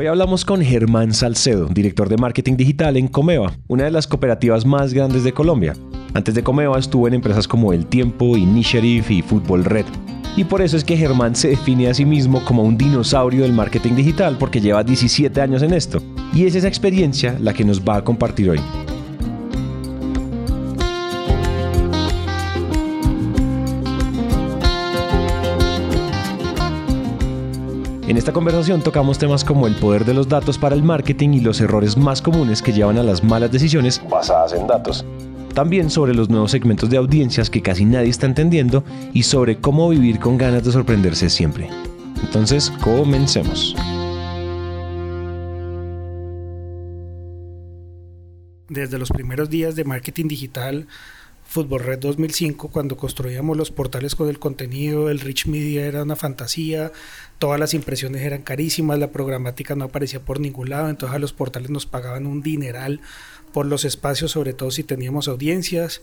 Hoy hablamos con Germán Salcedo, director de marketing digital en Comeva, una de las cooperativas más grandes de Colombia. Antes de Comeva estuvo en empresas como El Tiempo, Initiative y Fútbol Red. Y por eso es que Germán se define a sí mismo como un dinosaurio del marketing digital porque lleva 17 años en esto. Y es esa experiencia la que nos va a compartir hoy. En esta conversación tocamos temas como el poder de los datos para el marketing y los errores más comunes que llevan a las malas decisiones basadas en datos. También sobre los nuevos segmentos de audiencias que casi nadie está entendiendo y sobre cómo vivir con ganas de sorprenderse siempre. Entonces, comencemos. Desde los primeros días de marketing digital, Fútbol Red 2005, cuando construíamos los portales con el contenido, el rich media era una fantasía, todas las impresiones eran carísimas, la programática no aparecía por ningún lado, entonces a los portales nos pagaban un dineral por los espacios, sobre todo si teníamos audiencias.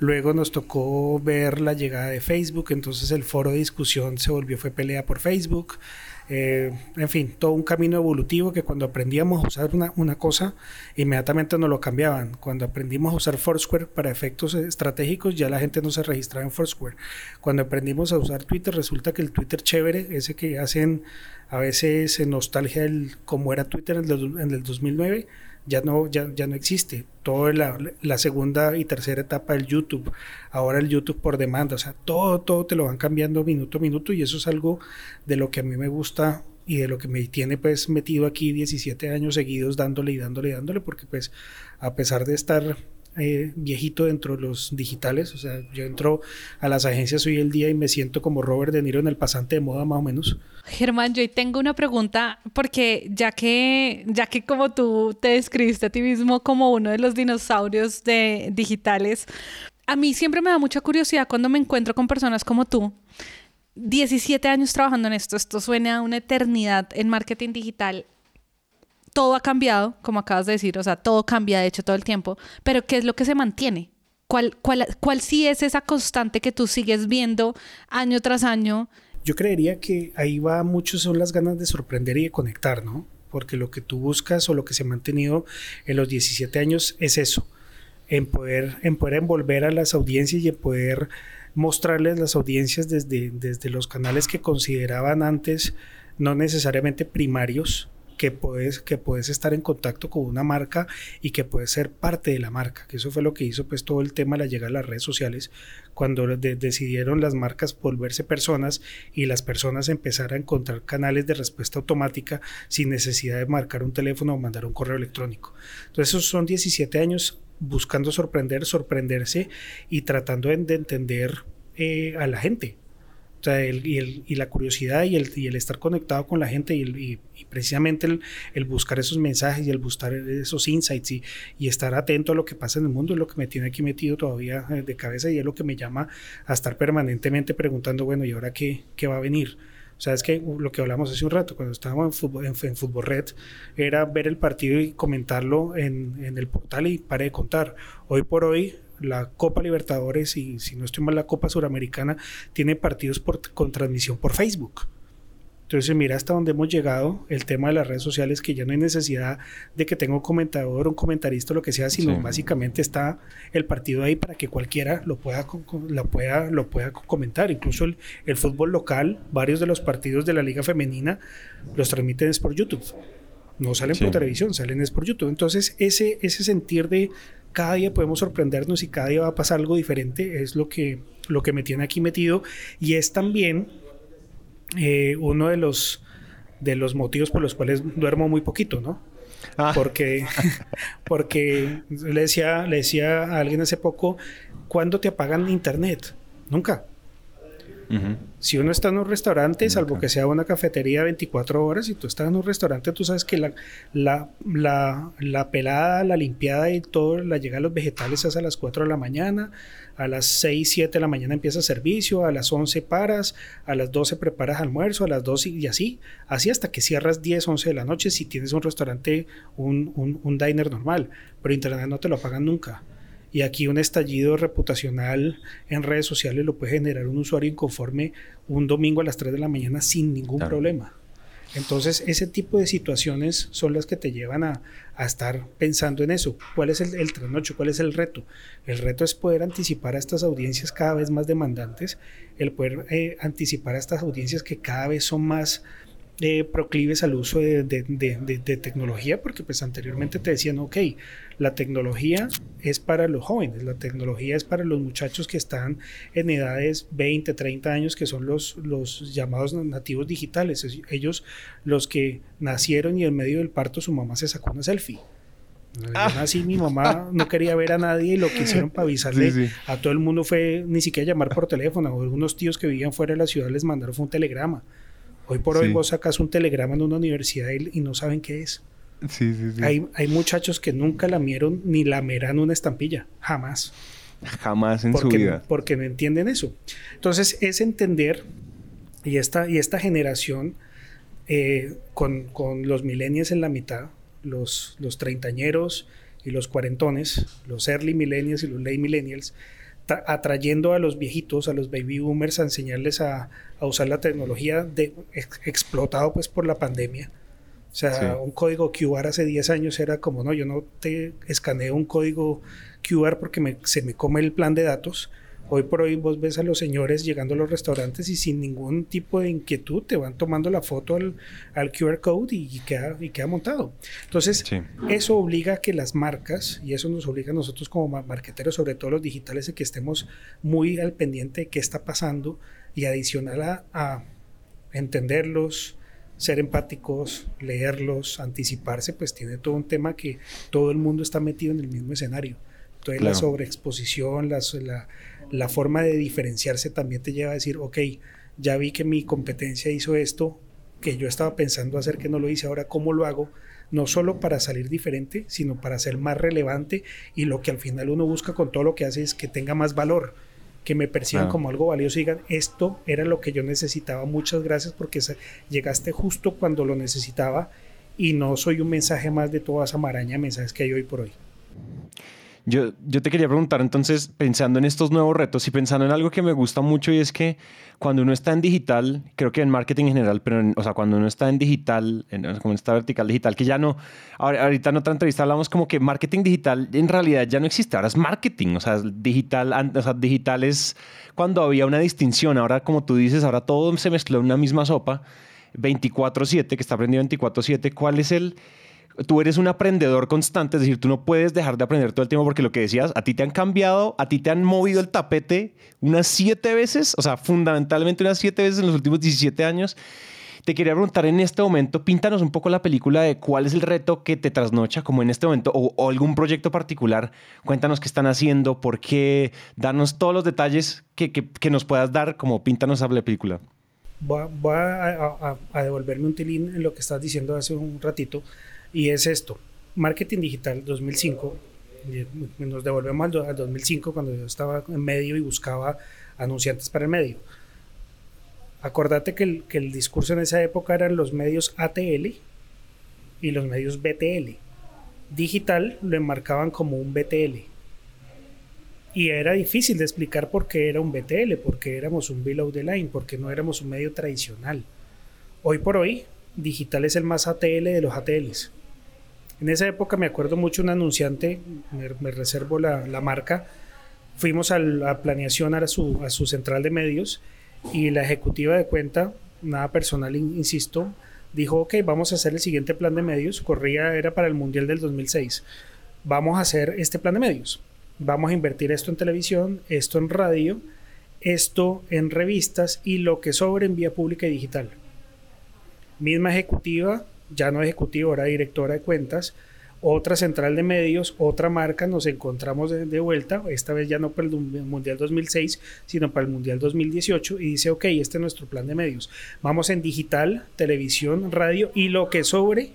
Luego nos tocó ver la llegada de Facebook, entonces el foro de discusión se volvió, fue pelea por Facebook. Eh, en fin, todo un camino evolutivo que cuando aprendíamos a usar una, una, cosa, inmediatamente nos lo cambiaban. Cuando aprendimos a usar Foursquare para efectos estratégicos, ya la gente no se registraba en Foursquare. Cuando aprendimos a usar Twitter, resulta que el Twitter chévere, ese que hacen a veces en nostalgia del cómo era Twitter en el, en el 2009, ya no, ya, ya no existe. Toda la, segunda y tercera etapa del YouTube, ahora el YouTube por demanda, o sea, todo, todo te lo van cambiando minuto a minuto y eso es algo de lo que a mí me gusta y de lo que me tiene pues metido aquí 17 años seguidos dándole y dándole y dándole, porque pues a pesar de estar eh, viejito dentro de los digitales. O sea, yo entro a las agencias hoy el día y me siento como Robert De Niro en el pasante de moda, más o menos. Germán, yo tengo una pregunta, porque ya que, ya que como tú te describiste a ti mismo como uno de los dinosaurios de digitales, a mí siempre me da mucha curiosidad cuando me encuentro con personas como tú. 17 años trabajando en esto, esto suena a una eternidad en marketing digital todo ha cambiado, como acabas de decir, o sea, todo cambia de hecho todo el tiempo, pero ¿qué es lo que se mantiene? ¿Cuál, cuál, cuál sí es esa constante que tú sigues viendo año tras año? Yo creería que ahí va mucho son las ganas de sorprender y de conectar, ¿no? Porque lo que tú buscas o lo que se ha mantenido en los 17 años es eso, en poder, en poder envolver a las audiencias y en poder mostrarles las audiencias desde, desde los canales que consideraban antes no necesariamente primarios, que puedes, que puedes estar en contacto con una marca y que puedes ser parte de la marca, que eso fue lo que hizo pues todo el tema de la llegada a las redes sociales, cuando decidieron las marcas volverse personas y las personas empezar a encontrar canales de respuesta automática sin necesidad de marcar un teléfono o mandar un correo electrónico. Entonces esos son 17 años buscando sorprender, sorprenderse y tratando de, entender eh, a la gente y, la curiosidad y el, estar conectado con la gente y, precisamente el, buscar esos mensajes y el buscar esos insights y, estar atento a lo que pasa en el mundo es lo que me tiene aquí metido todavía eh, de cabeza y es lo que me llama a estar permanentemente preguntando, bueno, ¿y ahora qué, va a venir? O sea, es que lo que hablamos hace un rato, cuando estábamos en Fútbol, en, fútbol Red, era ver el partido y comentarlo en, en el portal y pare de contar. Hoy por hoy la Copa Libertadores y si no estoy mal la Copa Suramericana tiene partidos por, con transmisión por Facebook. Entonces mira hasta dónde hemos llegado, el tema de las redes sociales, que ya no hay necesidad de que tenga un comentador, un comentarista, lo que sea, sino básicamente está el partido ahí para que cualquiera lo pueda, lo pueda, lo pueda comentar. Incluso el, el fútbol local, varios de los partidos de la liga femenina los transmiten por YouTube. No salen por televisión, salen es por YouTube. Entonces ese, ese sentir de cada día podemos sorprendernos y cada día va a pasar algo diferente, es lo que, lo que me tiene aquí metido y es también eh, uno de los, de los motivos por los cuales duermo muy poquito, ¿no? Ah. Porque, porque le, decía, le decía a alguien hace poco, ¿cuándo te apagan internet? Nunca. Si uno está en un restaurante, salvo que sea una cafetería 24 horas, y tú estás en un restaurante, tú sabes que la, la, la, la pelada, la limpiada y todo, la llegada de los vegetales es a las 4 de la mañana, a las 6, 7 de la mañana empieza servicio, a las 11 paras, a las 12 preparas almuerzo, a las 12 y así, así hasta que cierras 10, 11 de la noche si tienes un restaurante, un, un, un diner normal, pero internet no te lo pagan nunca. Y aquí un estallido reputacional en redes sociales lo puede generar un usuario inconforme un domingo a las 3 de la mañana sin ningún problema. Entonces, ese tipo de situaciones son las que te llevan a, estar pensando en eso. ¿Cuál es el, el trasnocho? ¿Cuál es el reto? El reto es poder anticipar a estas audiencias cada vez más demandantes, el poder eh, anticipar a estas audiencias que cada vez son más eh, proclives al uso de, de, tecnología, porque pues anteriormente te decían, ok, la tecnología es para los jóvenes, la tecnología es para los muchachos que están en edades 20, 30 años, que son los, los llamados nativos digitales, ellos los que nacieron y en medio del parto su mamá se sacó una selfie. Así mi mamá no quería ver a nadie y lo que hicieron para avisarle a todo el mundo fue ni siquiera llamar por teléfono. O algunos tíos que vivían fuera de la ciudad les mandaron un telegrama. Hoy por hoy vos sacas un telegrama en una universidad y, no saben qué es. Sí, sí, sí. Hay, hay, muchachos que nunca lamieron ni lamerán una estampilla. Jamás. Jamás en su vida. Porque no entienden eso. Entonces, es entender, y esta, y esta generación, eh, con, con, los millennials en la mitad, los, los treintañeros y los cuarentones, los early millennials y los late millennials, atrayendo a los viejitos, a los baby boomers, a enseñarles a, usar la tecnología de, explotado pues por la pandemia. O sea, un código QR hace 10 años era como, no, yo no te escaneo un código QR porque se me come el plan de datos. Hoy por hoy vos ves a los señores llegando a los restaurantes y sin ningún tipo de inquietud te van tomando la foto al, QR code y, queda, y queda montado. Entonces, eso obliga a que las marcas, y eso nos obliga a nosotros como marqueteros, sobre todo los digitales, a que estemos muy al pendiente de qué está pasando y adicional a, a entenderlos, ser empáticos, leerlos, anticiparse, pues tiene todo un tema que todo el mundo está metido en el mismo escenario. Entonces la sobreexposición, la, la, forma de diferenciarse también te lleva a decir, ok, ya vi que mi competencia hizo esto, que yo estaba pensando hacer que no lo hice, ahora cómo lo hago, no solo para salir diferente, sino para ser más relevante y lo que al final uno busca con todo lo que hace es que tenga más valor, que me perciban como algo valioso y digan, esto era lo que yo necesitaba, muchas gracias porque llegaste justo cuando lo necesitaba y no soy un mensaje más de toda esa maraña de mensajes que hay hoy por hoy. Yo, yo te quería preguntar entonces, pensando en estos nuevos retos y pensando en algo que me gusta mucho y es que cuando uno está en digital, creo que en marketing en general, pero o sea, cuando uno está en digital, en, como esta vertical digital, que ya no, ahorita en otra entrevista hablamos como que marketing digital en realidad ya no existe, ahora es marketing, o sea, digital, o digital es cuando había una distinción, ahora como tú dices, ahora todo se mezcló en una misma sopa, 24/7, que está aprendiendo 24/7, ¿cuál es el tú eres un aprendedor constante, es decir, tú no puedes dejar de aprender todo el tiempo porque lo que decías, a ti te han cambiado, a ti te han movido el tapete unas siete veces, o sea, fundamentalmente unas siete veces en los últimos 17 años. Te quería preguntar en este momento, píntanos un poco la película de cuál es el reto que te trasnocha, como en este momento, o, algún proyecto particular. Cuéntanos qué están haciendo, por qué, danos todos los detalles que, que, nos puedas dar, como píntanos a la película. Voy, a, a, devolverme un tilín en lo que estás diciendo hace un ratito. Y es esto, marketing digital 2005, nos devolvemos al, 2005 cuando yo estaba en medio y buscaba anunciantes para el medio. Acordate que el, que el discurso en esa época eran los medios ATL y los medios BTL. Digital lo enmarcaban como un BTL. Y era difícil de explicar por qué era un BTL, porque éramos un below the line, porque no éramos un medio tradicional. Hoy por hoy, digital es el más ATL de los ATLs. En esa época me acuerdo mucho un anunciante, me, reservo la, marca, fuimos a la planeación a su, a su central de medios y la ejecutiva de cuenta, nada personal, insisto, dijo, ok, vamos a hacer el siguiente plan de medios, corría, era para el Mundial del 2006, vamos a hacer este plan de medios, vamos a invertir esto en televisión, esto en radio, esto en revistas y lo que sobre en vía pública y digital misma ejecutiva, ya no ejecutiva, ahora directora de cuentas, otra central de medios, otra marca, nos encontramos de, vuelta, esta vez ya no para el Mundial 2006, sino para el Mundial 2018, y dice, ok, este es nuestro plan de medios. Vamos en digital, televisión, radio y lo que sobre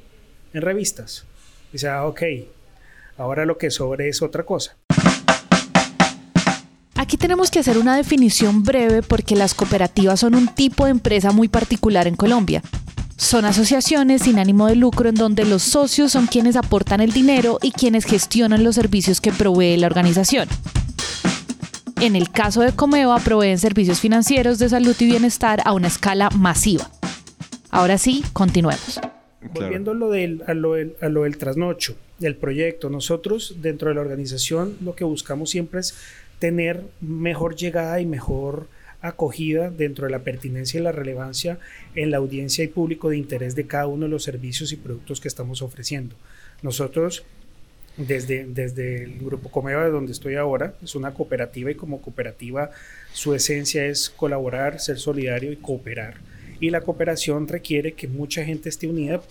en revistas. Dice, ah, ok, ahora lo que sobre es otra cosa. Aquí tenemos que hacer una definición breve porque las cooperativas son un tipo de empresa muy particular en Colombia. Son asociaciones sin ánimo de lucro en donde los socios son quienes aportan el dinero y quienes gestionan los servicios que provee la organización. En el caso de Comeva, proveen servicios financieros de salud y bienestar a una escala masiva. Ahora sí, continuemos. Volviendo a lo, del, a, lo del, a lo del trasnocho, del proyecto, nosotros dentro de la organización lo que buscamos siempre es tener mejor llegada y mejor acogida dentro de la pertinencia y la relevancia en la audiencia y público de interés de cada uno de los servicios y productos que estamos ofreciendo. Nosotros, desde, desde el Grupo Comeva, de donde estoy ahora, es una cooperativa y como cooperativa su esencia es colaborar, ser solidario y cooperar. Y la cooperación requiere que mucha gente esté unida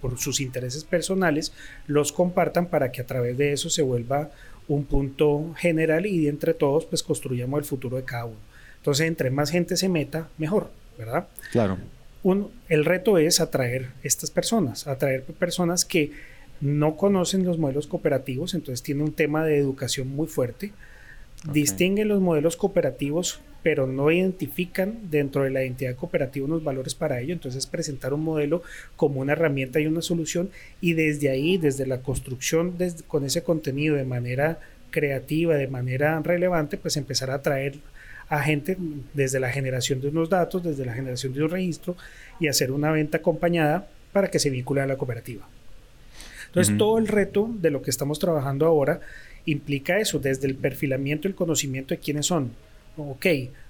por sus intereses personales, los compartan para que a través de eso se vuelva un punto general y entre todos pues construyamos el futuro de cada uno. Entonces, entre más gente se meta, mejor, ¿verdad? Claro. Un, el reto es atraer estas personas, atraer personas que no conocen los modelos cooperativos, entonces tiene un tema de educación muy fuerte. Distinguen los modelos cooperativos, pero no identifican dentro de la identidad cooperativa unos valores para ello. Entonces, presentar un modelo como una herramienta y una solución, y desde ahí, desde la construcción con ese contenido de manera creativa, de manera relevante, pues empezar a atraer a gente desde la generación de unos datos, desde la generación de un registro y hacer una venta acompañada para que se vincule a la cooperativa. Entonces, todo el reto de lo que estamos trabajando ahora implica eso, desde el perfilamiento, el conocimiento de quiénes son. Ok,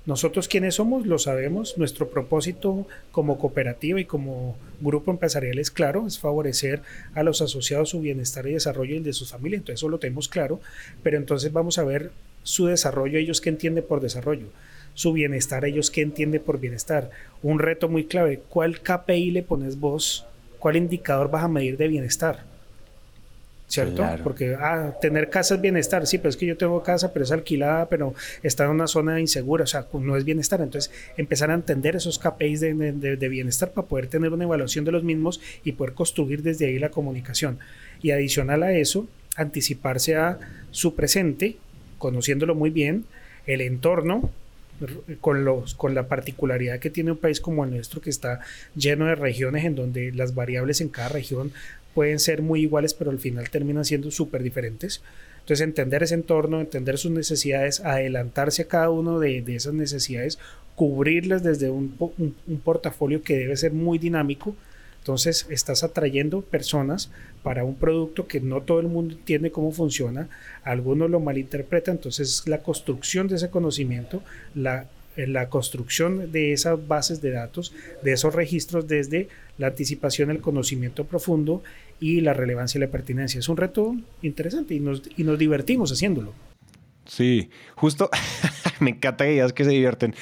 nosotros quiénes somos, lo sabemos, nuestro propósito como cooperativa y como grupo empresarial es claro, es favorecer a los asociados su bienestar y desarrollo y el de sus familias, entonces eso lo tenemos claro, pero entonces vamos a ver su desarrollo, ellos qué entienden por desarrollo, su bienestar, ellos qué entienden por bienestar. Un reto muy clave, ¿cuál KPI le pones vos? ¿Cuál indicador vas a medir de bienestar? ¿Cierto? Porque ah, tener casa es bienestar, sí, pero es que yo tengo casa, pero es alquilada, pero está en una zona insegura, o sea, no es bienestar. Entonces, empezar a entender esos KPIs de, de bienestar para poder tener una evaluación de los mismos y poder construir desde ahí la comunicación. Y adicional a eso, anticiparse a su presente, conociéndolo muy bien, el entorno, con, los, con la particularidad que tiene un país como el nuestro, que está lleno de regiones en donde las variables en cada región pueden ser muy iguales, pero al final terminan siendo súper diferentes. Entonces, entender ese entorno, entender sus necesidades, adelantarse a cada uno de, esas necesidades, cubrirlas desde un, un portafolio que debe ser muy dinámico entonces estás atrayendo personas para un producto que no todo el mundo entiende cómo funciona, algunos lo malinterpretan, entonces la construcción de ese conocimiento, la, eh, la construcción de esas bases de datos, de esos registros desde la anticipación, el conocimiento profundo y la relevancia y la pertinencia. Es un reto interesante y nos, y nos divertimos haciéndolo. Sí, justo me encanta que digas que se divierten.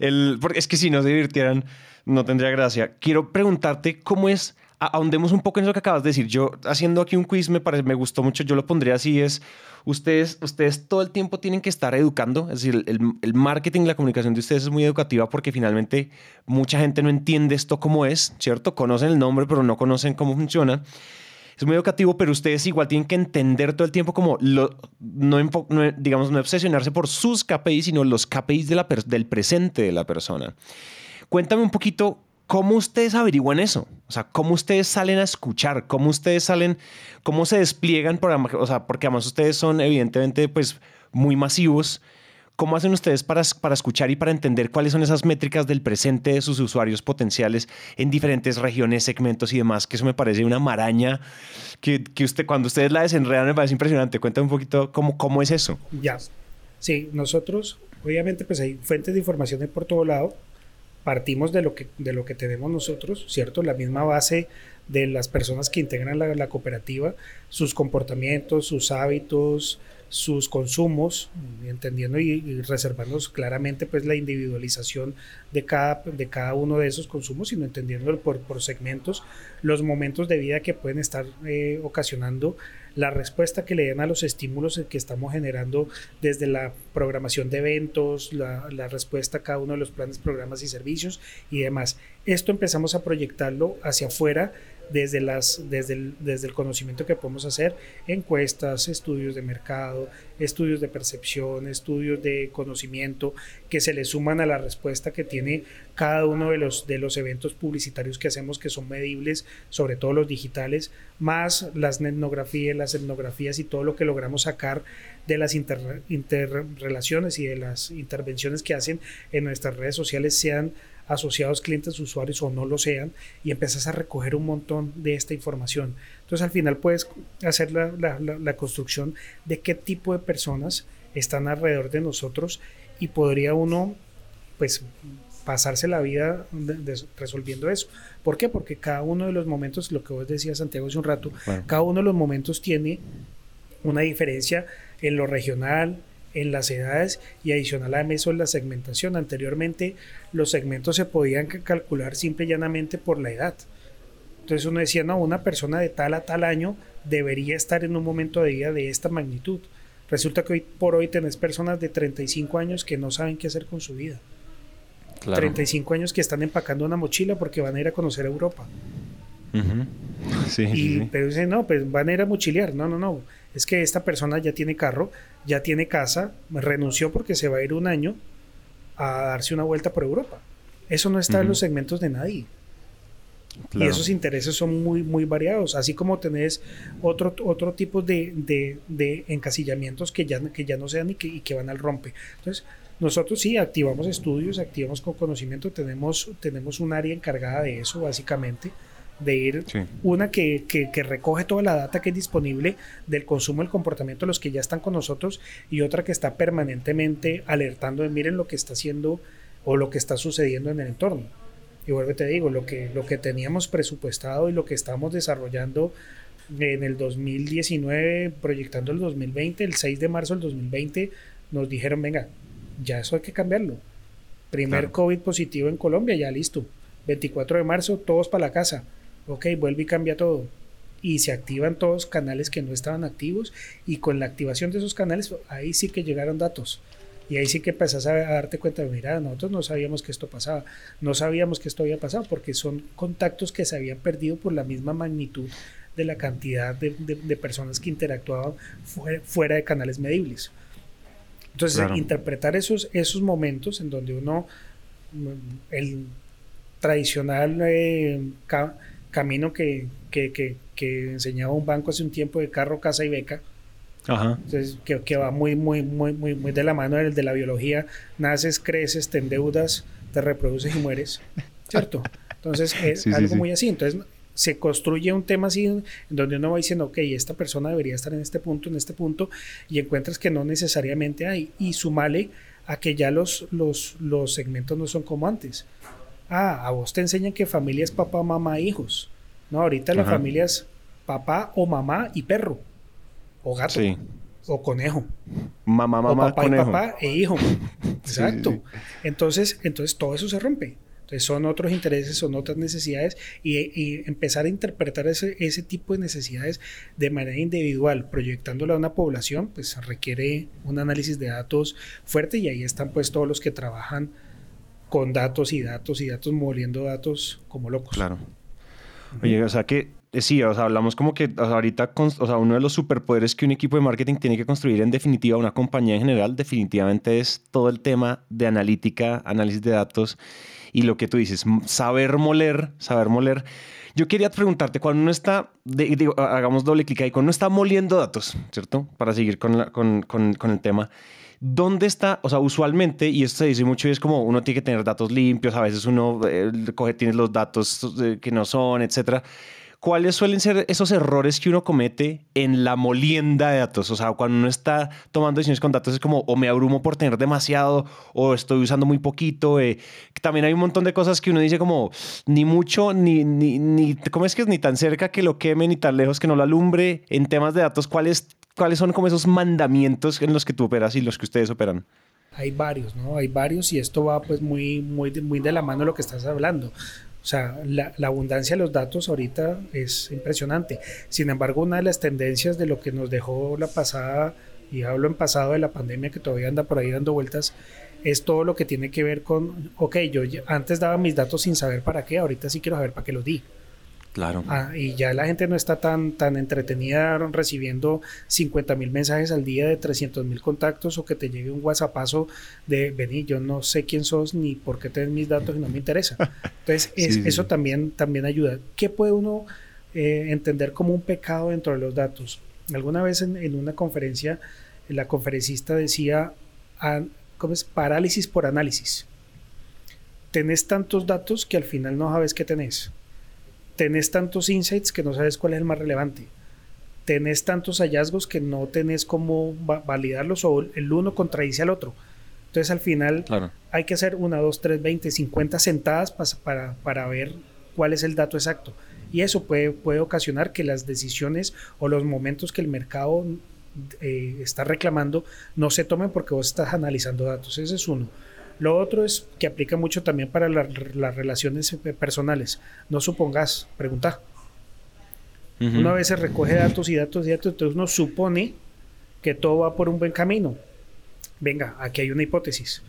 El, porque es que si no divirtieran, no tendría gracia. Quiero preguntarte cómo es, ahondemos un poco en eso que acabas de decir. Yo haciendo aquí un quiz me, parece, me gustó mucho, yo lo pondría así, es, ustedes, ustedes todo el tiempo tienen que estar educando, es decir, el, el marketing, la comunicación de ustedes es muy educativa porque finalmente mucha gente no entiende esto cómo es, ¿cierto? Conocen el nombre, pero no conocen cómo funciona es muy educativo, pero ustedes igual tienen que entender todo el tiempo como, no, digamos, no obsesionarse por sus KPIs, sino los KPIs del presente de la persona. Cuéntame un poquito cómo ustedes averiguan eso, o sea, cómo ustedes salen a escuchar, cómo ustedes salen, cómo se despliegan, por, o sea, porque además ustedes son evidentemente pues muy masivos. ¿Cómo hacen ustedes para, para escuchar y para entender cuáles son esas métricas del presente de sus usuarios potenciales en diferentes regiones, segmentos y demás? Que eso me parece una maraña que, que usted, cuando ustedes la desenredan me parece impresionante. Cuéntame un poquito cómo, cómo es eso. Ya. Sí, nosotros, obviamente, pues hay fuentes de información por todo lado partimos de lo que, de lo que tenemos nosotros, ¿cierto? La misma base de las personas que integran la, cooperativa, sus comportamientos, sus hábitos, sus consumos, entendiendo y, reservando claramente pues la individualización de cada, de cada uno de esos consumos, sino entendiendo por, por segmentos los momentos de vida que pueden estar eh, ocasionando la respuesta que le den a los estímulos que estamos generando desde la programación de eventos, la, la, respuesta a cada uno de los planes, programas y servicios y demás. Esto empezamos a proyectarlo hacia afuera desde, las, desde, el, desde el conocimiento que podemos hacer, encuestas, estudios de mercado, estudios de percepción, estudios de conocimiento, que se le suman a la respuesta que tiene cada uno de los, de los eventos publicitarios que hacemos, que son medibles, sobre todo los digitales, más las etnografías, las etnografías y todo lo que logramos sacar de las interrelaciones y de las intervenciones que hacen en nuestras redes sociales, sean asociados clientes usuarios o no lo sean y empiezas a recoger un montón de esta información. Entonces al final puedes hacer la, la, construcción de qué tipo de personas están alrededor de nosotros y podría uno pues pasarse la vida resolviendo eso. ¿Por qué? Porque cada uno de los momentos, lo que vos decías Santiago hace un rato, cada uno de los momentos tiene una diferencia en lo regional, en las edades y adicional a eso en la segmentación. Anteriormente los segmentos se podían calcular simple y llanamente por la edad. Entonces uno decía, no, una persona de tal a tal año debería estar en un momento de vida de esta magnitud. Resulta que hoy por hoy tenés personas de 35 años que no saben qué hacer con su vida. 35 años que están empacando una mochila porque van a ir a conocer Europa. sí, Pero dicen, no, pues van a ir a mochilear. No, no, no es que esta persona ya tiene carro, ya tiene casa, renunció porque se va a ir un año a darse una vuelta por Europa. Eso no está en los segmentos de nadie. Y esos intereses son muy, muy variados, así como tenés otro, otro tipo de, de, encasillamientos que ya, que ya no sean y que, y que van al rompe. Entonces, nosotros sí activamos estudios, activamos con conocimiento, tenemos, tenemos un área encargada de eso, básicamente de ir una que, que, recoge toda la data que es disponible del consumo, el comportamiento de los que ya están con nosotros y otra que está permanentemente alertando de miren lo que está haciendo o lo que está sucediendo en el entorno. Y vuelvo te digo, lo que, lo que teníamos presupuestado y lo que estamos desarrollando en el 2019, proyectando el 2020, el 6 de marzo del 2020, nos dijeron, venga, ya eso hay que cambiarlo. Primer COVID positivo en Colombia, ya listo. 24 de marzo, todos para la casa ok, vuelve y cambia todo. Y se activan todos canales que no estaban activos y con la activación de esos canales, ahí sí que llegaron datos. Y ahí sí que empezás a, darte cuenta de, mira, nosotros no sabíamos que esto pasaba, no sabíamos que esto había pasado, porque son contactos que se habían perdido por la misma magnitud de la cantidad de, personas que interactuaban fuera, de canales medibles. Entonces, interpretar esos, esos momentos en donde uno, mm, el tradicional eh, camino que, que, que, enseñaba un banco hace un tiempo de carro, casa y beca. Ajá. Entonces, que, que, va muy, muy, muy, muy, muy de la mano del de la biología. Naces, creces, te endeudas, te reproduces y mueres. ¿Cierto? Entonces, es algo muy así. Entonces, se construye un tema así en donde uno va diciendo, ok, esta persona debería estar en este punto, en este punto, y encuentras que no necesariamente hay. Y sumale a que ya los, los, los segmentos no son como antes. Ah, a vos te enseñan que familia es papá, mamá, hijos. No, ahorita la familia es papá o mamá y perro. O gato. O conejo. Mamá, mamá, o papá y papá e hijo. Exacto. Entonces, entonces todo eso se rompe. Entonces son otros intereses, son otras necesidades y, empezar a interpretar ese, ese, tipo de necesidades de manera individual, proyectándolo a una población, pues requiere un análisis de datos fuerte y ahí están pues todos los que trabajan con datos y datos y datos, moliendo datos como locos. Claro. Oye, o sea que eh, sí, o sea, hablamos como que ahorita, o sea, uno de los superpoderes que un equipo de marketing tiene que construir en definitiva, una compañía en general, definitivamente es todo el tema de analítica, análisis de datos y lo que tú dices, saber moler, saber moler. Yo quería preguntarte, cuando uno está, digo, hagamos doble clic ahí, cuando uno está moliendo datos, ¿cierto? Para seguir con, con, con, con el tema. ¿Dónde está? O sea, usualmente, y esto se dice mucho, y es como uno tiene que tener datos limpios, a veces uno eh, coge, tiene los datos eh, que no son, etcétera. ¿Cuáles suelen ser esos errores que uno comete en la molienda de datos? O sea, cuando uno está tomando decisiones con datos es como o me abrumo por tener demasiado o estoy usando muy poquito. Eh. También hay un montón de cosas que uno dice como ni mucho, ni, ni, ni, ¿cómo es que? Ni tan cerca que lo queme, ni tan lejos que no lo alumbre. En temas de datos, ¿cuál es ¿Cuáles son como esos mandamientos en los que tú operas y los que ustedes operan? Hay varios, ¿no? Hay varios y esto va pues muy, muy, muy de la mano de lo que estás hablando. O sea, la, abundancia de los datos ahorita es impresionante. Sin embargo, una de las tendencias de lo que nos dejó la pasada, y hablo en pasado de la pandemia que todavía anda por ahí dando vueltas, es todo lo que tiene que ver con, ok, yo antes daba mis datos sin saber para qué, ahorita sí quiero saber para qué los di. Claro. Ah, y ya la gente no está tan, tan entretenida recibiendo 50 mil mensajes al día de 300 mil contactos o que te llegue un WhatsAppazo de vení, yo no sé quién sos ni por qué tenés mis datos y no me interesa. Entonces, eso También, también ayuda. ¿Qué puede uno eh, entender como un pecado dentro de los datos? Alguna vez en, una conferencia, la conferencista decía, ¿cómo es? Parálisis por análisis. Tenés tantos datos que al final no sabes qué tenés tenés tantos insights que no sabes cuál es el más relevante. Tenés tantos hallazgos que no tenés cómo validarlos o el uno contradice al otro. Entonces al final hay que hacer una, dos, tres, veinte, cincuenta sentadas para, para ver cuál es el dato exacto. Y eso puede, puede ocasionar que las decisiones o los momentos que el mercado eh, está reclamando no se tomen porque vos estás analizando datos. Ese es uno. Lo otro es que aplica mucho también para las relaciones eh, personales. No supongas, pregunta. Una vez se recoge datos y datos y datos, entonces uno supone que todo va por un buen camino. Venga, aquí hay una hipótesis,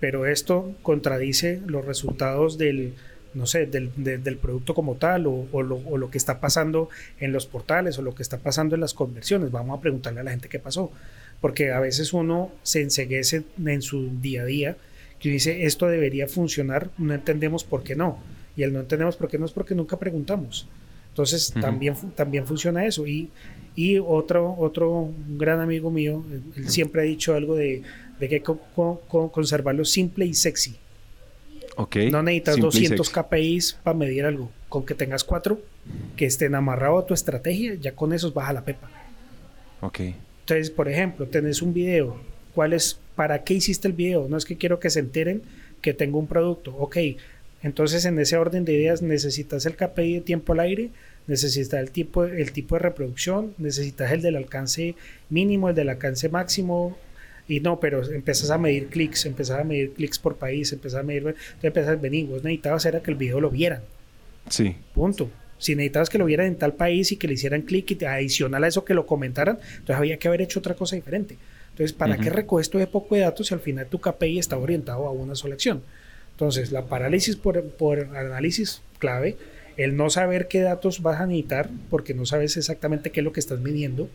pero esto contradice los resultados del, no sé, del, del producto como tal o, o, lo, o, lo, que está pasando en los portales o lo que está pasando en las conversiones. Vamos a preguntarle a la gente qué pasó, porque a veces uno se enseguece en su día a día que dice esto debería funcionar, no entendemos por qué no. Y el no entendemos por qué no es porque nunca preguntamos. Entonces también, también funciona eso. Y, y otro, otro gran amigo mío, él siempre ha dicho algo de, de que conservarlo simple y sexy. Okay. No necesitas 200 KPIs para medir algo. Con que tengas cuatro que estén amarrados a tu estrategia, ya con esos baja la pepa. Ok. Entonces, por ejemplo, tenés un video. ¿Cuál es ¿para qué hiciste el video? No es que quiero que se enteren que tengo un producto. Ok, entonces en ese orden de ideas necesitas el KPI de tiempo al aire, necesitas el tipo, el tipo de reproducción, necesitas el del alcance mínimo, el del alcance máximo. Y no, pero empezás a medir clics, empezás a medir clics por país, empezás a medir. Entonces empezás a venir, vos necesitabas era que el video lo vieran. Sí. Punto. Si necesitabas que lo vieran en tal país y que le hicieran clic y adicional a eso que lo comentaran, entonces había que haber hecho otra cosa diferente. Entonces, ¿para qué recoges todo ese poco de datos si al final tu KPI está orientado a una sola acción? Entonces, la parálisis por, por análisis clave, el no saber qué datos vas a necesitar porque no sabes exactamente qué es lo que estás midiendo.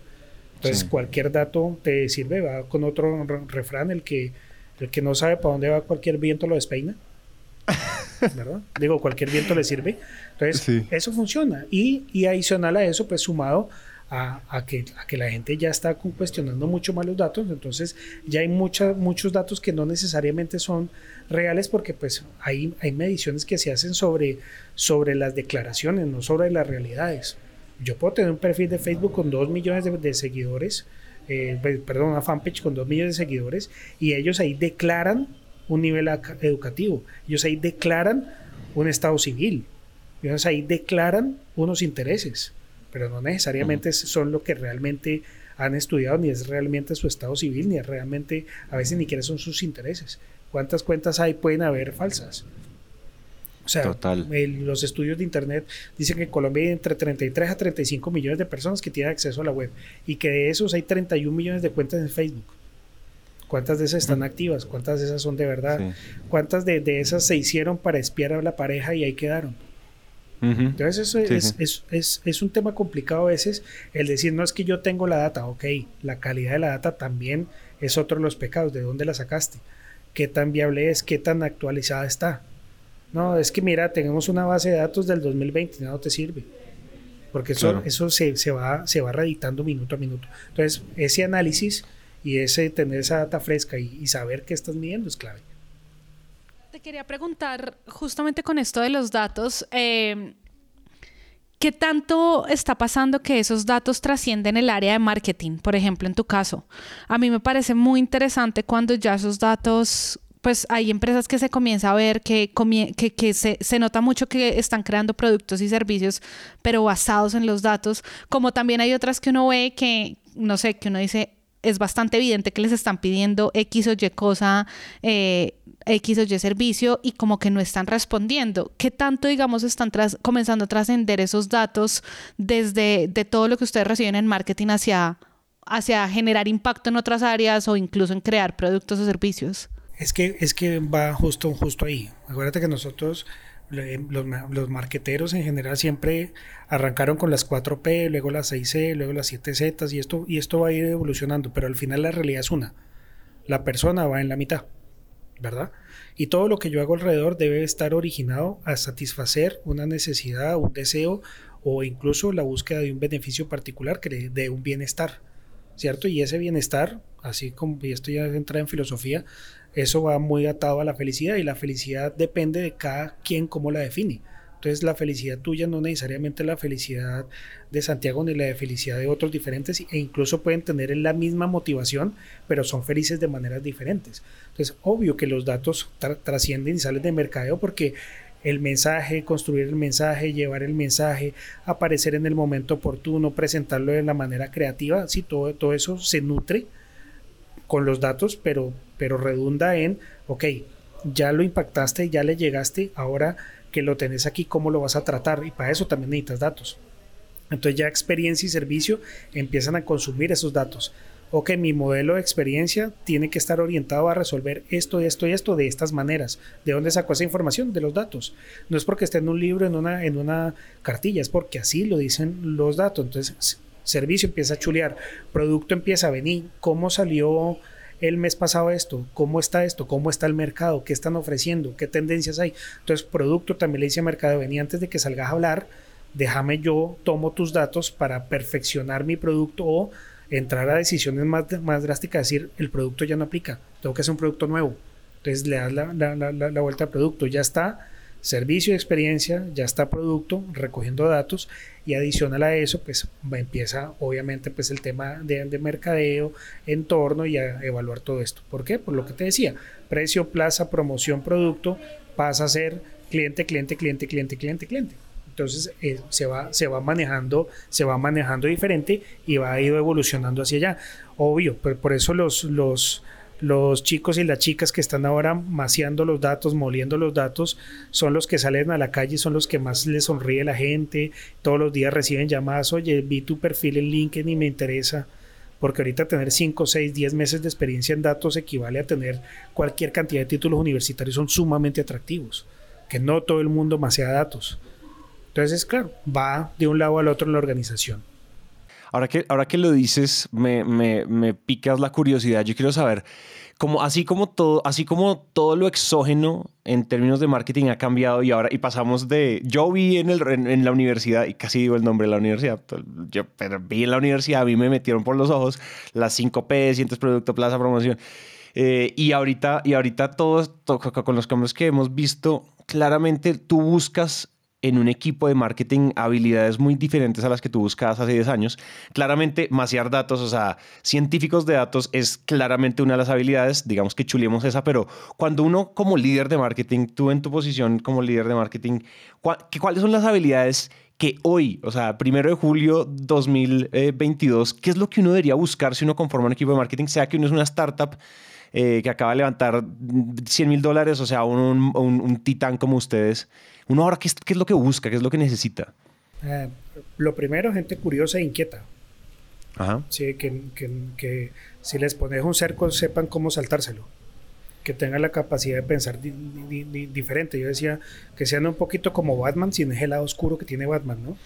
Entonces, cualquier dato te sirve. Va con otro refrán, el que, el que no sabe para dónde va cualquier viento lo despeina. ¿verdad? Digo, cualquier viento le sirve. Entonces, eso funciona. Y, y adicional a eso, pues sumado a, que, a que la gente ya está cuestionando mucho más los datos, entonces ya hay mucha, muchos datos que no necesariamente son reales porque pues hay, hay mediciones que se hacen sobre, sobre las declaraciones, no sobre las realidades. Yo puedo tener un perfil de Facebook con 2 millones de, seguidores, eh, perdón, una fanpage con 2 millones de seguidores y ellos ahí declaran un nivel educativo, ellos ahí declaran un estado civil, ellos ahí declaran unos intereses pero no necesariamente son lo que realmente han estudiado, ni es realmente su estado civil, ni es realmente, a veces ni siquiera son sus intereses. ¿Cuántas cuentas hay pueden haber falsas? O sea, los estudios de Internet dicen que en Colombia hay entre 33 a 35 millones de personas que tienen acceso a la web y que de esos hay 31 millones de cuentas en Facebook. ¿Cuántas de esas están activas? ¿Cuántas de esas son de verdad? ¿Cuántas de, de, esas se hicieron para espiar a la pareja y ahí quedaron? Entonces eso es, Es, es, un tema complicado a veces el decir, no es que yo tengo la data, ok, la calidad de la data también es otro de los pecados, ¿de dónde la sacaste? ¿Qué tan viable es? ¿Qué tan actualizada está? No, es que mira, tenemos una base de datos del 2020, no te sirve. Porque eso, eso se, se, va, se va reeditando minuto a minuto. Entonces, ese análisis y ese tener esa data fresca y saber qué estás midiendo es clave. Te quería preguntar justamente con esto de los datos, eh, ¿qué tanto está pasando que esos datos trascienden el área de marketing, por ejemplo, en tu caso? A mí me parece muy interesante cuando ya esos datos pues hay empresas que se comienza a ver que, que, que se, se, nota mucho que están creando productos y servicios, pero basados en los datos, como también hay otras que uno ve que, no sé, que uno dice, es bastante evidente que les están pidiendo X o Y cosa, eh, X o Y servicio y como que no están respondiendo. ¿Qué tanto, digamos, están comenzando a trascender esos datos desde de todo lo que ustedes reciben en marketing hacia, hacia generar impacto en otras áreas o incluso en crear productos o servicios? Es que, es que va justo, justo ahí. Acuérdate que nosotros los, los, marqueteros en general siempre arrancaron con las 4P, luego las 6C, luego las 7Z y esto, y esto va a ir evolucionando, pero al final la realidad es una. La persona va en la mitad, ¿verdad? Y todo lo que yo hago alrededor debe estar originado a satisfacer una necesidad, un deseo o incluso la búsqueda de un beneficio particular que de un bienestar, ¿cierto? Y ese bienestar, así como, y esto ya entra en filosofía, eso va muy atado a la felicidad y la felicidad depende de cada quien cómo la define. Entonces la felicidad tuya no necesariamente la felicidad de Santiago ni la felicidad de otros diferentes e incluso pueden tener la misma motivación, pero son felices de maneras diferentes. Entonces, obvio que los datos trascienden y salen de mercadeo porque el mensaje, construir el mensaje, llevar el mensaje, aparecer en el momento oportuno, presentarlo de la manera creativa, sí, todo, todo eso se nutre con los datos, pero, pero redunda en, ok, ya lo impactaste, ya le llegaste, ahora que lo tenés aquí, ¿cómo lo vas a tratar? Y para eso también necesitas datos. Entonces ya experiencia y servicio empiezan a consumir esos datos. Ok, mi modelo de experiencia tiene que estar orientado a resolver esto, esto y esto de estas maneras. ¿De dónde sacó esa información? De los datos. No es porque esté en un libro, en una, en una cartilla, es porque así lo dicen los datos. Entonces, servicio empieza a chulear, producto empieza a venir, cómo salió el mes pasado esto, cómo está esto, cómo está el mercado, qué están ofreciendo, qué tendencias hay. Entonces, producto también le dice a mercado, vení antes de que salgas a hablar, déjame yo, tomo tus datos para perfeccionar mi producto o entrar a decisiones más, más drásticas, decir, el producto ya no aplica, tengo que hacer un producto nuevo. Entonces le das la, la, la vuelta al producto, ya está, servicio de experiencia, ya está producto, recogiendo datos y adicional a eso, pues empieza obviamente pues el tema de, de, mercadeo, entorno y a evaluar todo esto. ¿Por qué? Por lo que te decía, precio, plaza, promoción, producto, pasa a ser cliente, cliente, cliente, cliente, cliente, cliente. Entonces eh, se, va, se va manejando, se va manejando diferente y va ir evolucionando hacia allá. Obvio, pero por eso los, los los chicos y las chicas que están ahora maciando los datos, moliendo los datos, son los que salen a la calle, son los que más les sonríe la gente, todos los días reciben llamadas, oye, vi tu perfil en LinkedIn y me interesa, porque ahorita tener 5, 6, 10 meses de experiencia en datos equivale a tener cualquier cantidad de títulos universitarios, son sumamente atractivos, que no todo el mundo macea datos. Entonces, claro, va de un lado al otro en la organización. Ahora que, ahora que lo dices, me, me, me picas la curiosidad. Yo quiero saber, como, así, como todo, así como todo lo exógeno en términos de marketing ha cambiado y ahora y pasamos de... Yo vi en, el, en, la universidad, y casi digo el nombre de la universidad, yo pero vi en la universidad, a mí me metieron por los ojos las 5 P, cientos producto, plaza, promoción. Eh, y ahorita, y ahorita todos, con los cambios que hemos visto, claramente tú buscas en un equipo de marketing habilidades muy diferentes a las que tú buscabas hace 10 años. Claramente, maciar datos, o sea, científicos de datos es claramente una de las habilidades, digamos que chuliemos esa, pero cuando uno como líder de marketing, tú en tu posición como líder de marketing, ¿cuáles son las habilidades que hoy, o sea, primero de julio 2022, qué es lo que uno debería buscar si uno conforma un equipo de marketing, sea que uno es una startup? Eh, que acaba de levantar 100 mil dólares, o sea, un, un, un titán como ustedes, uno ahora, ¿qué es, qué es lo que busca? ¿Qué es lo que necesita? Eh, lo primero, gente curiosa e inquieta. Ajá. Sí, que, que, que, si les pones un cerco, sepan cómo saltárselo. Que tengan la capacidad de pensar diferente. Yo decía que sean un poquito como Batman sin el lado oscuro que tiene Batman, ¿no?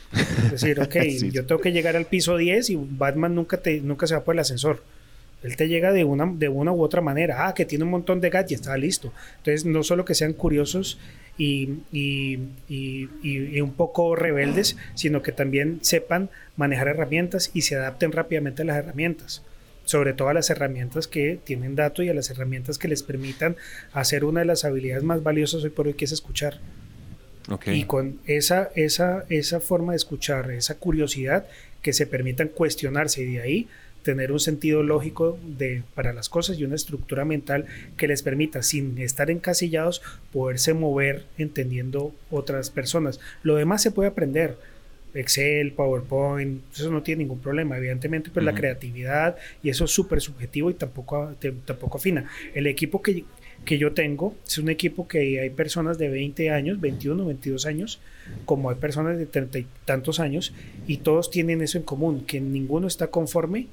Es decir, ok, yo tengo que llegar al piso 10 y Batman nunca, te, nunca se va por el ascensor. Él te llega de una, de una u otra manera. Ah, que tiene un montón de gadgets, está listo. Entonces, no solo que sean curiosos y, y, un poco rebeldes, sino que también sepan manejar herramientas y se adapten rápidamente a las herramientas sobre todo a las herramientas que tienen datos y a las herramientas que les permitan hacer una de las habilidades más valiosas hoy por hoy que es escuchar. Y con esa, esa, esa forma de escuchar, esa curiosidad, que se permitan cuestionarse y de ahí tener un sentido lógico de, para las cosas y una estructura mental que les permita, sin estar encasillados, poderse mover entendiendo otras personas. Lo demás se puede aprender. Excel, PowerPoint, eso no tiene ningún problema. Evidentemente, pues la creatividad y eso es súper subjetivo y tampoco, tampoco afina. El equipo que, que yo tengo es un equipo que hay personas de 20 años, 21, 22 años, como hay personas de 30 y tantos años, y todos tienen eso en común, que ninguno está conforme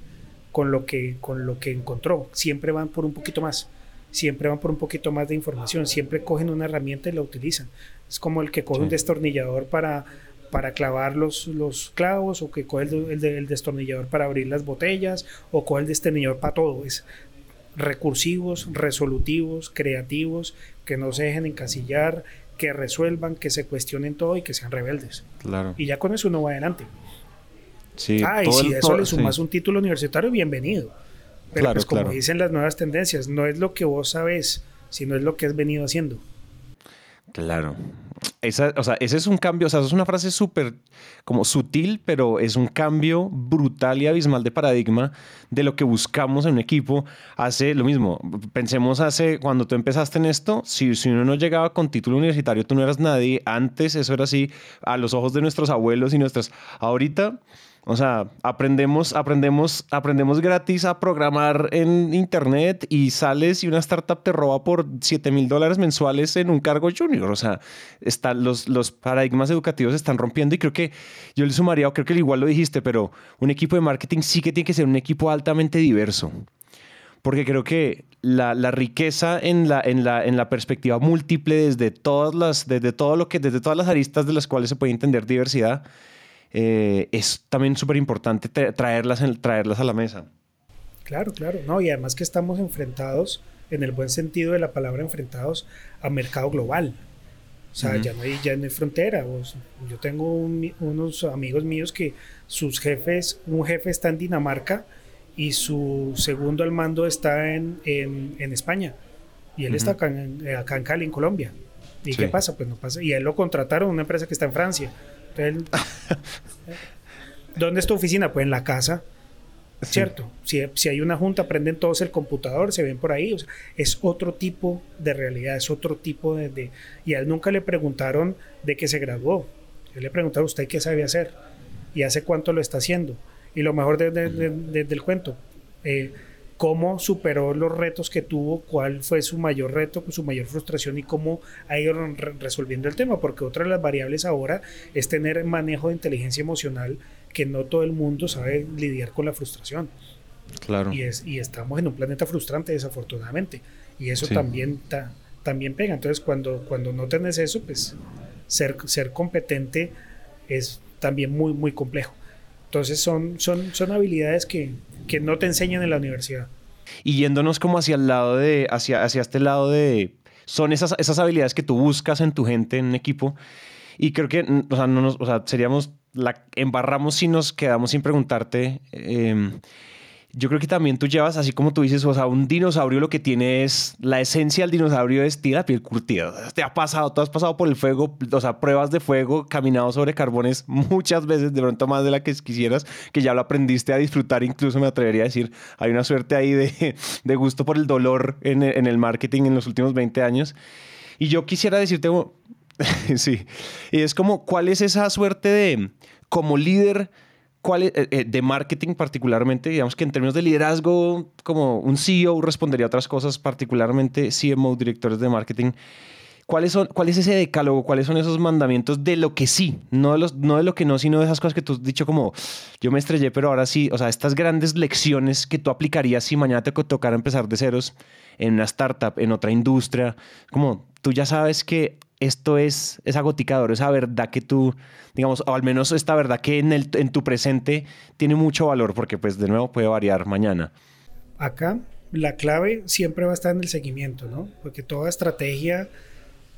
con lo que, con lo que encontró. Siempre van por un poquito más. Siempre van por un poquito más de información. Siempre cogen una herramienta y la utilizan. Es como el que coge un destornillador para, para clavar los, los clavos, o que coge el, el, destornillador para abrir las botellas, o coge el destornillador para todo. Es recursivos, resolutivos, creativos, que no se dejen encasillar, que resuelvan, que se cuestionen todo y que sean rebeldes. Claro. Y ya con eso uno va adelante. Ah, y si eso le sumas un título universitario, bienvenido. Pero pues como dicen las nuevas tendencias, no es lo que vos sabes, sino es lo que has venido haciendo. Claro. Esa, o sea, ese es un cambio, o sea, es una frase súper como sutil, pero es un cambio brutal y abismal de paradigma de lo que buscamos en un equipo. Hace lo mismo, pensemos hace, cuando tú empezaste en esto, si, si uno no llegaba con título universitario, tú no eras nadie. Antes eso era así, a los ojos de nuestros abuelos y nuestras... Ahorita o sea, aprendemos, aprendemos, aprendemos gratis a programar en internet y sales y una startup te roba por 7 mil dólares mensuales en un cargo junior. O sea, están los, los paradigmas educativos se están rompiendo y creo que yo le sumaría, o creo que igual lo dijiste, pero un equipo de marketing sí que tiene que ser un equipo altamente diverso. Porque creo que la, la riqueza en la, en, la, en la perspectiva múltiple desde todas las, desde todo lo que, desde todas las aristas de las cuales se puede entender diversidad, eh, es también súper importante traerlas, traerlas a la mesa. Claro, claro, no, y además que estamos enfrentados, en el buen sentido de la palabra enfrentados, a mercado global. O sea, ya, no hay, ya no hay frontera. yo tengo unos amigos míos que sus jefes, un jefe está en Dinamarca y su segundo al mando está en, en, España. Y él está acá en, acá en, Cali, en Colombia. ¿Y qué pasa? Pues no pasa. Y él lo contrataron una empresa que está en Francia. ¿Dónde es tu oficina? Pues en la casa. ¿Cierto? Si, hay una junta, prenden todos el computador, se ven por ahí. es otro tipo de realidad, es otro tipo de, Y a él nunca le preguntaron de qué se graduó. Yo le preguntaron, ¿usted qué sabe hacer? ¿Y hace cuánto lo está haciendo? Y lo mejor del cuento, eh, cómo superó los retos que tuvo, cuál fue su mayor reto, su mayor frustración y cómo ha ido resolviendo el tema, porque otra de las variables ahora es tener manejo de inteligencia emocional que no todo el mundo sabe lidiar con la frustración. Claro. Y, es, y estamos en un planeta frustrante, desafortunadamente. Y eso también, también pega. Entonces, cuando, cuando no tenés eso, pues ser, ser competente es también muy, muy complejo. Entonces, son, son, son habilidades que, que no te enseñan en la universidad. Y yéndonos como hacia el lado de, hacia, hacia este lado de, son esas, esas habilidades que tú buscas en tu gente, en un equipo. Y creo que, o sea, no nos, o sea seríamos, la embarramos si nos quedamos sin preguntarte. Eh, yo creo que también tú llevas, así como tú dices, o sea, un dinosaurio lo que tiene es, la esencia del dinosaurio es tira piel curtida. Te ha pasado, tú has pasado por el fuego, o sea, pruebas de fuego, caminado sobre carbones muchas veces, de pronto más de la que quisieras, que ya lo aprendiste a disfrutar, incluso me atrevería a decir, hay una suerte ahí de, de gusto por el dolor en en el marketing en los últimos 20 años. Y yo quisiera decirte, sí, y es como, ¿cuál es esa suerte de, como líder, ¿Cuál eh, eh, de marketing particularmente, digamos que en términos de liderazgo, como un CEO respondería a otras cosas, particularmente CMO, directores de marketing. ¿Cuáles son, ¿Cuál es ese decálogo? ¿Cuáles son esos mandamientos de lo que sí? No de, los, no de lo que no, sino de esas cosas que tú has dicho como, yo me estrellé, pero ahora sí, o sea, estas grandes lecciones que tú aplicarías si mañana te tocara empezar de ceros en una startup, en otra industria, como tú ya sabes que esto es esa goticador, esa verdad que tú, digamos, o al menos esta verdad que en, el, en tu presente tiene mucho valor, porque pues de nuevo puede variar mañana. Acá la clave siempre va a estar en el seguimiento, ¿no? Porque toda estrategia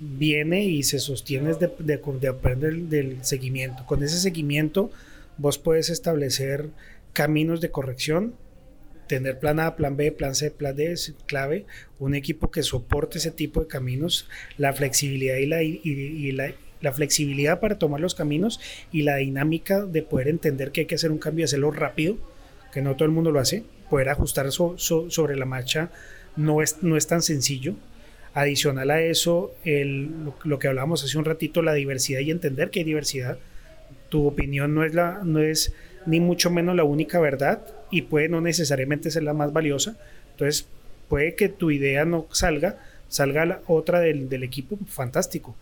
viene y se sostiene de, de, aprender del seguimiento. Con ese seguimiento vos puedes establecer caminos de corrección tener plan A, plan B, plan C, plan D es clave. Un equipo que soporte ese tipo de caminos, la flexibilidad y la, y, la, la, flexibilidad para tomar los caminos y la dinámica de poder entender que hay que hacer un cambio y hacerlo rápido, que no todo el mundo lo hace. Poder ajustar sobre la marcha no es, no es tan sencillo. Adicional a eso, el, lo, que hablábamos hace un ratito, la diversidad y entender que hay diversidad. Tu opinión no es, la, no es ni mucho menos la única verdad y puede no necesariamente ser la más valiosa. Entonces, puede que tu idea no salga, salga la otra del, del equipo, fantástico.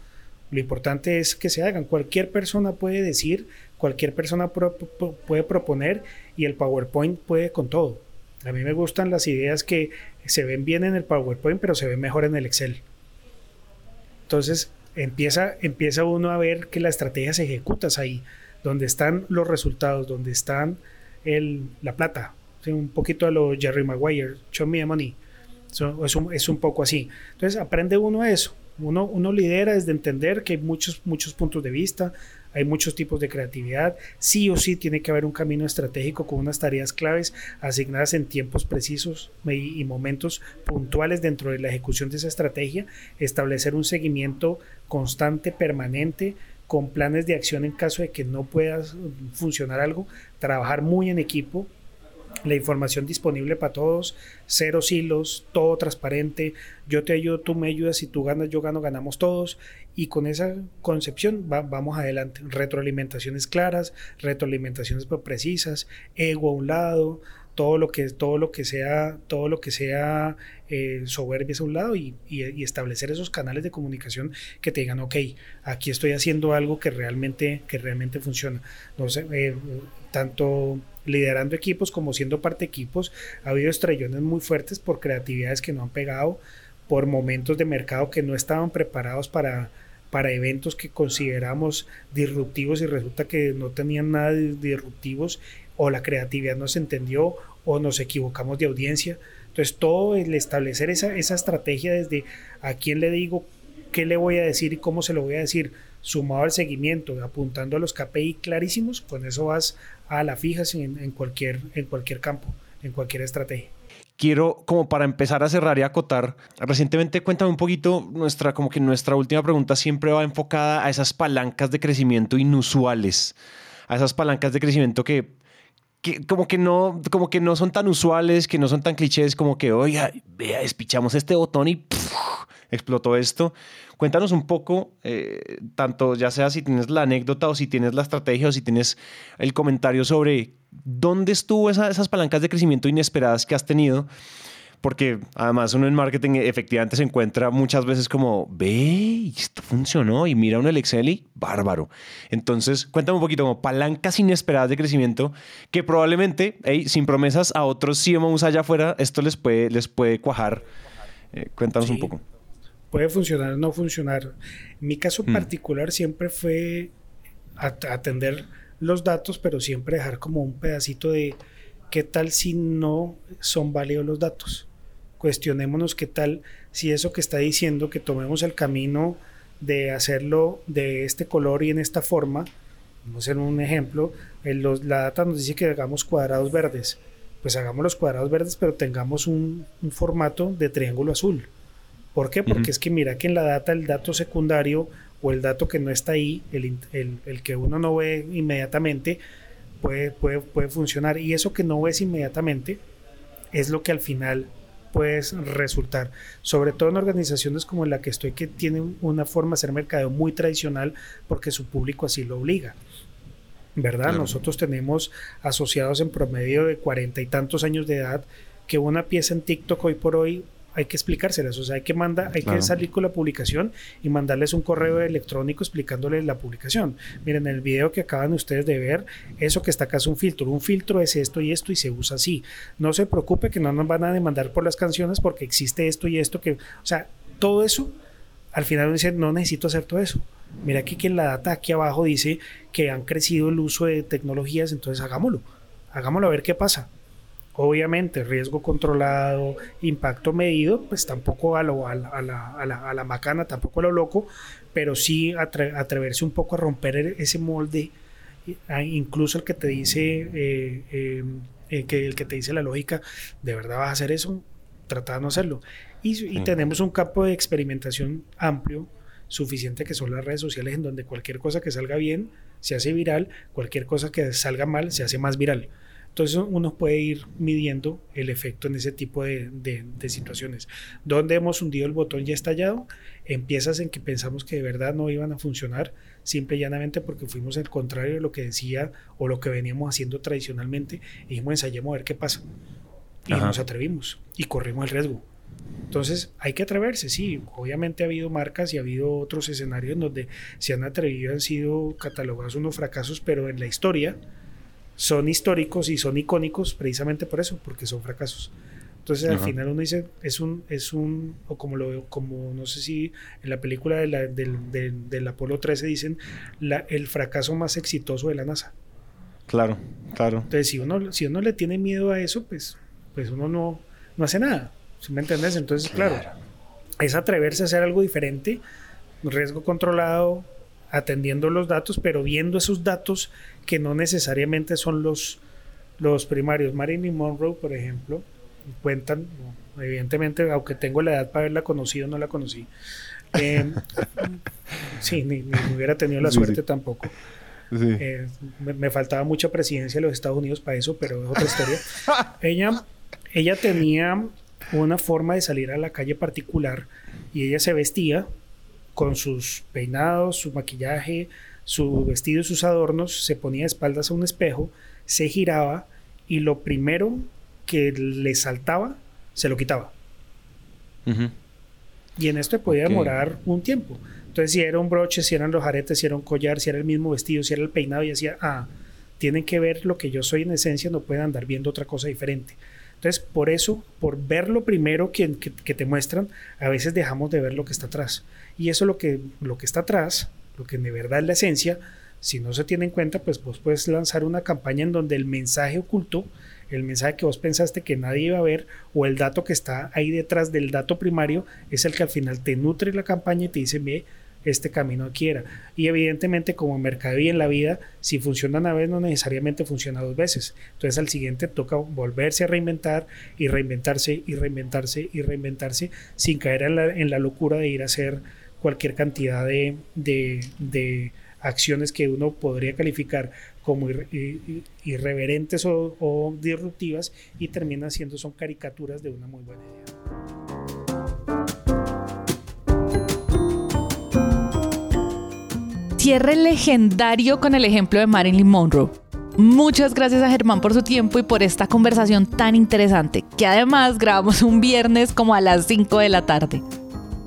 Lo importante es que se hagan. Cualquier persona puede decir, cualquier persona puede proponer y el PowerPoint puede con todo. A mí me gustan las ideas que se ven bien en el PowerPoint, pero se ven mejor en el Excel. Entonces empieza, empieza uno a ver que la estrategia se ejecuta ahí, donde están los resultados, donde están el, la plata. un poquito a lo Jerry Maguire, show me the money. es, un, es un poco así. Entonces aprende uno eso. Uno, uno lidera desde entender que hay muchos, muchos puntos de vista, hay muchos tipos de creatividad. Sí o sí tiene que haber un camino estratégico con unas tareas claves asignadas en tiempos precisos y, momentos puntuales dentro de la ejecución de esa estrategia. Establecer un seguimiento constante, permanente, con planes de acción en caso de que no pueda funcionar algo. Trabajar muy en equipo, la información disponible para todos, cero hilos, todo transparente, yo te ayudo, tú me ayudas, si tú ganas, yo gano, ganamos todos. Y con esa concepción vamos adelante. Retroalimentaciones claras, retroalimentaciones precisas, ego a un lado, todo lo que, todo lo que sea, todo lo que sea eh, soberbia a un lado y, establecer esos canales de comunicación que te digan, ok, aquí estoy haciendo algo que realmente, que realmente funciona. No sé, eh, tanto liderando equipos como siendo parte de equipos, ha habido estrellones muy fuertes por creatividades que no han pegado, por momentos de mercado que no estaban preparados para, para eventos que consideramos disruptivos y resulta que no tenían nada de disruptivos o la creatividad no se entendió o nos equivocamos de audiencia. Entonces todo el establecer esa, esa estrategia desde a quién le digo, qué le voy a decir y cómo se lo voy a decir, sumado al seguimiento, apuntando a los KPI clarísimos, con eso vas a la fija en, cualquier, en cualquier campo, en cualquier estrategia. Quiero, como para empezar a cerrar y acotar, recientemente cuéntame un poquito, nuestra, como que nuestra última pregunta siempre va enfocada a esas palancas de crecimiento inusuales, a esas palancas de crecimiento que que como que no como que no son tan usuales, que no son tan clichés como que, oiga, vea, despichamos este botón y explotó esto. Cuéntanos un poco, eh, tanto ya sea si tienes la anécdota o si tienes la estrategia o si tienes el comentario sobre dónde estuvo esas palancas de crecimiento inesperadas que has tenido. Porque además uno en marketing efectivamente se encuentra muchas veces como, ve, esto funcionó y mira uno el Excel y bárbaro. Entonces, cuéntame un poquito como palancas inesperadas de crecimiento que probablemente, sin promesas a otros CMOs allá afuera, esto les puede, les puede cuajar. Eh, cuéntanos un poco puede funcionar o no funcionar. Mi caso mm. particular siempre fue atender los datos, pero siempre dejar como un pedacito de qué tal si no son válidos los datos. Cuestionémonos qué tal si eso que está diciendo, que tomemos el camino de hacerlo de este color y en esta forma, vamos a hacer un ejemplo, la data nos dice que hagamos cuadrados verdes, pues hagamos los cuadrados verdes, pero tengamos un formato de triángulo azul ¿Por qué? Porque es que mira que en la data el dato secundario o el dato que no está ahí, el, el, que uno no ve inmediatamente, puede, puede, puede, funcionar. Y eso que no ves inmediatamente es lo que al final puede resultar. Sobre todo en organizaciones como la que estoy, que tienen una forma de hacer mercadeo muy tradicional porque su público así lo obliga. ¿Verdad? Nosotros tenemos asociados en promedio de cuarenta y tantos años de edad que una pieza en TikTok hoy por hoy hay que explicárselas, o sea, hay que mandar, hay que salir con la publicación y mandarles un correo electrónico explicándoles la publicación. Miren, en el video que acaban ustedes de ver, eso que está acá es un filtro. Un filtro es esto y esto y se usa así. No se preocupe que no nos van a demandar por las canciones porque existe esto y esto que, o sea, todo eso, al final uno dice, no necesito hacer todo eso. Mira aquí que en la data aquí abajo dice que han crecido el uso de tecnologías, entonces hagámoslo. Hagámoslo a ver qué pasa. Obviamente, riesgo controlado, impacto medido, pues tampoco a, lo, a, la, a, la, a, la, macana, tampoco a lo loco, pero sí atreverse un poco a romper e, ese molde, incluso el que te dice, eh, eh, eh, que el que te dice la lógica, ¿de verdad vas a hacer eso? Trata de no hacerlo. Y, y tenemos un campo de experimentación amplio, suficiente que son las redes sociales, en donde cualquier cosa que salga bien se hace viral, cualquier cosa que salga mal se hace más viral. Entonces uno puede ir midiendo el efecto en ese tipo de, de, situaciones. Donde hemos hundido el botón ya estallado, empiezas en que pensamos que de verdad no iban a funcionar, simple y llanamente porque fuimos el contrario de lo que decía o lo que veníamos haciendo tradicionalmente y dijimos ensayemos a ver qué pasa. Y nos atrevimos y corrimos el riesgo. Entonces hay que atreverse, sí. Obviamente ha habido marcas y ha habido otros escenarios en donde se han atrevido, han sido catalogados unos fracasos, pero en la historia son históricos y son icónicos precisamente por eso, porque son fracasos. Entonces al final uno dice, es un, es un, o como lo como no sé si en la película de la, del, del, Apolo 13 dicen, la, el fracaso más exitoso de la NASA. Claro, claro. Entonces si uno, si uno le tiene miedo a eso, pues, pues uno no, no hace nada. ¿Sí me entiendes? Entonces, claro. claro, es atreverse a hacer algo diferente, riesgo controlado, atendiendo los datos, pero viendo esos datos que no necesariamente son los, los primarios. Marilyn Monroe, por ejemplo, cuentan, evidentemente, aunque tengo la edad para haberla conocido, no la conocí. Eh, sí, ni, hubiera tenido la suerte tampoco. Eh, me, faltaba mucha presidencia de los Estados Unidos para eso, pero es otra historia. ella, ella tenía una forma de salir a la calle particular y ella se vestía con sus peinados, su maquillaje, su vestido y sus adornos, se ponía de espaldas a un espejo, se giraba y lo primero que le saltaba, se lo quitaba. Y en esto podía demorar un tiempo. Entonces, si era un broche, si eran los aretes, si era un collar, si era el mismo vestido, si era el peinado, y decía, ah, tienen que ver lo que yo soy en esencia, no pueden andar viendo otra cosa diferente. Entonces, por eso, por ver lo primero que, te muestran, a veces dejamos de ver lo que está atrás. Y eso lo que, lo que está atrás, lo que de verdad es la esencia, si no se tiene en cuenta, pues vos puedes lanzar una campaña en donde el mensaje oculto, el mensaje que vos pensaste que nadie iba a ver, o el dato que está ahí detrás del dato primario, es el que al final te nutre la campaña y te dice, este camino quiera. Y evidentemente como en y en la vida, si funciona una vez no necesariamente funciona dos veces. Entonces al siguiente toca volverse a reinventar y reinventarse y reinventarse y reinventarse sin caer en la, locura de ir a hacer cualquier cantidad de, de, acciones que uno podría calificar como irreverentes o, o disruptivas y termina siendo son caricaturas de una muy buena idea. Cierre legendario con el ejemplo de Marilyn Monroe. Muchas gracias a Germán por su tiempo y por esta conversación tan interesante, que además grabamos un viernes como a las 5 de la tarde.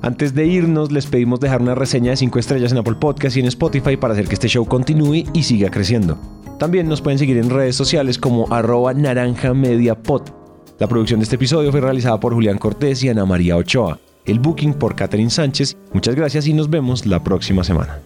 Antes de irnos, les pedimos dejar una reseña de 5 estrellas en Apple Podcast y en Spotify para hacer que este show continúe y siga creciendo. También nos pueden seguir en redes sociales como arroba naranjamediapod. La producción de este episodio fue realizada por Julián Cortés y Ana María Ochoa. El booking por Catherine Sánchez. Muchas gracias y nos vemos la próxima semana.